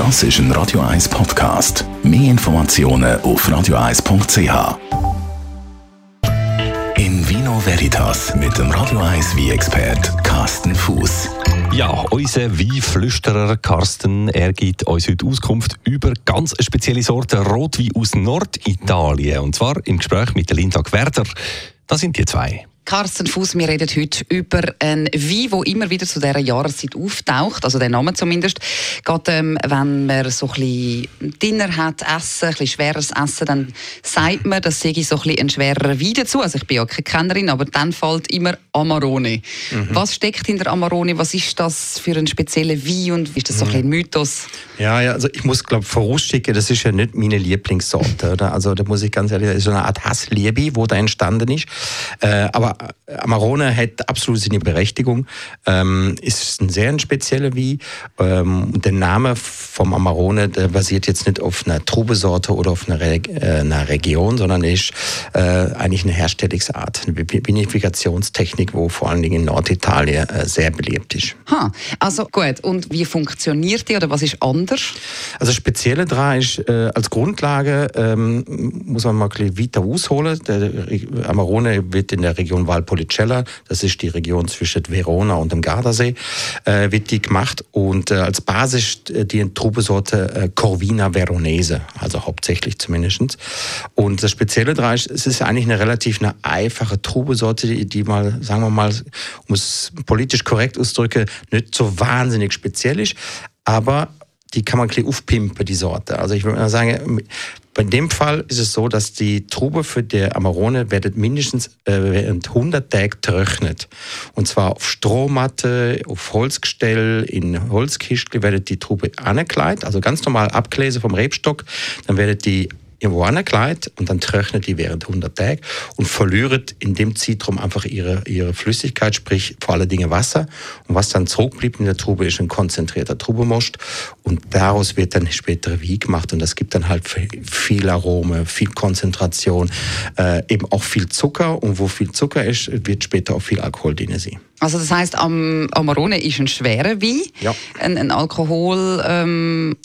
Das ist ein Radio 1 Podcast. Mehr Informationen auf radio1.ch. In Vino Veritas mit dem Radio 1 wie expert Carsten Fuß. Ja, unser Weinflüsterer Carsten, er gibt uns heute Auskunft über ganz spezielle Sorte Rotwein aus Norditalien. Und zwar im Gespräch mit Linda Gwerder. Das sind die zwei. Carsten Fuß, wir reden heute über einen Wein, der immer wieder zu dieser Jahreszeit auftaucht, also der Name zumindest. Gerade ähm, wenn man so ein bisschen Dinner hat, Essen, ein bisschen schweres Essen, dann sagt man, das sei so ein, bisschen ein schwerer Wein dazu. Also ich bin ja keine Kennerin, aber dann fällt immer Amarone. Mhm. Was steckt hinter Amarone? Was ist das für ein spezieller Wein und ist das so ein, bisschen ein Mythos? Ja, ja, also ich muss glaube vorausschicken, das ist ja nicht meine Lieblingssorte. Oder? Also da muss ich ganz ehrlich, ist so eine Art Hassliebe, wo da entstanden ist. Äh, aber Amarone hat absolut seine Berechtigung. Ähm, ist ein sehr spezieller Wein. Ähm, der Name vom Amarone der basiert jetzt nicht auf einer Trubesorte oder auf einer, Re äh, einer Region, sondern ist äh, eigentlich eine Herstellungsart, eine Vinifikationstechnik, wo vor allen Dingen in Norditalien äh, sehr beliebt ist. Ha, also gut. Und wie funktioniert die oder was ist anders? Also spezielle daran ist äh, als Grundlage ähm, muss man mal ein bisschen weiter ausholen. Der Amarone wird in der Region Valpolicella, das ist die Region zwischen Verona und dem Gardasee, äh, wird die gemacht und äh, als Basis äh, die Trubesorte äh, Corvina Veronese, also hauptsächlich zumindest. Und das Spezielle daran ist, es ist eigentlich eine relativ eine einfache Trubesorte, die, die mal, sagen wir mal, um es politisch korrekt auszudrücken, nicht so wahnsinnig speziell ist, aber die kann man ein aufpimpen, die Sorte. Also ich würde sagen, bei dem Fall ist es so, dass die Trube für die Amarone wird mindestens äh, während 100 Tage trocknet. Und zwar auf Strohmatte, auf Holzgestell, in Holzkistel wird die Trube angekleidet, also ganz normal abgelesen vom Rebstock. Dann wird die irgendwo ankleidet und dann trocknet die während 100 Tage und verliert in dem Zeitraum einfach ihre, ihre Flüssigkeit, sprich vor allen Dingen Wasser. Und was dann zurückbleibt in der Trube, ist ein konzentrierter Trubemost und daraus wird dann später Wein gemacht und das gibt dann halt viel Arome, viel Konzentration, äh, eben auch viel Zucker und wo viel Zucker ist, wird später auch viel Alkohol drin sein. Also das heißt, am Amarone ist ein schwerer Wein, ja. ein, ein alkoholhaltiger ähm,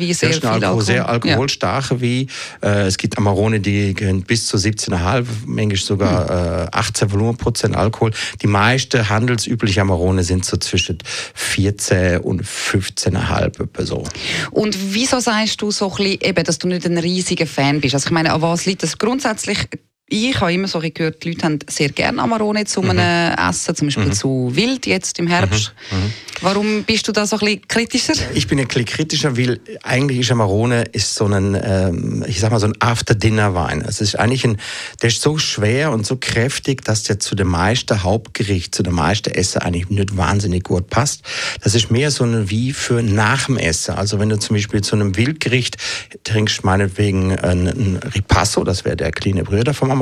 Wein, sehr viel Alkohol, Alkohol. Sehr alkoholstarker ja. Wein. Äh, es gibt Amarone, die gehen bis zu 17,5, manchmal sogar hm. äh, 18 Volumenprozent Alkohol. Die meisten handelsüblichen Amarone sind so zwischen 14 und 15,5 Person. Und wieso sagst du so ein bisschen, eben, dass du nicht ein riesiger Fan bist? Also ich meine, an was liegt das grundsätzlich? Ich habe immer so gehört, die Leute haben sehr gerne Amarone zu einem mhm. Essen, zum Beispiel mhm. zu Wild jetzt im Herbst. Mhm. mhm. Warum bist du da so ein bisschen kritischer? Ich bin ein bisschen kritischer, weil eigentlich ist Amarone ist so ein, ähm, ich sag mal so ein After-Dinner-Wein. Es ist eigentlich ein, der ist so schwer und so kräftig, dass der zu dem meisten Hauptgericht, zu dem meisten Essen eigentlich nicht wahnsinnig gut passt. Das ist mehr so ein wie für nach dem Essen. Also wenn du zum Beispiel zu einem Wildgericht trinkst, meinetwegen ein, ein Ripasso, das wäre der kleine Brüder vom Amarone,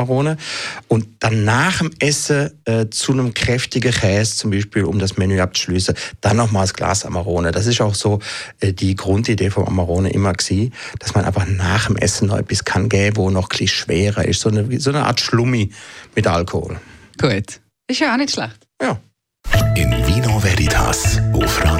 und dann nach dem Essen äh, zu einem kräftigen Käse zum Beispiel, um das Menü abzuschließen, dann nochmal das Glas Amarone. Das ist auch so äh, die Grundidee vom Amarone immer gewesen, dass man einfach nach dem Essen noch etwas kann geben, wo noch ein schwerer ist. So eine, so eine Art Schlummi mit Alkohol. Gut. Ist ja auch nicht schlecht. Ja. In Vino Veritas auf Radio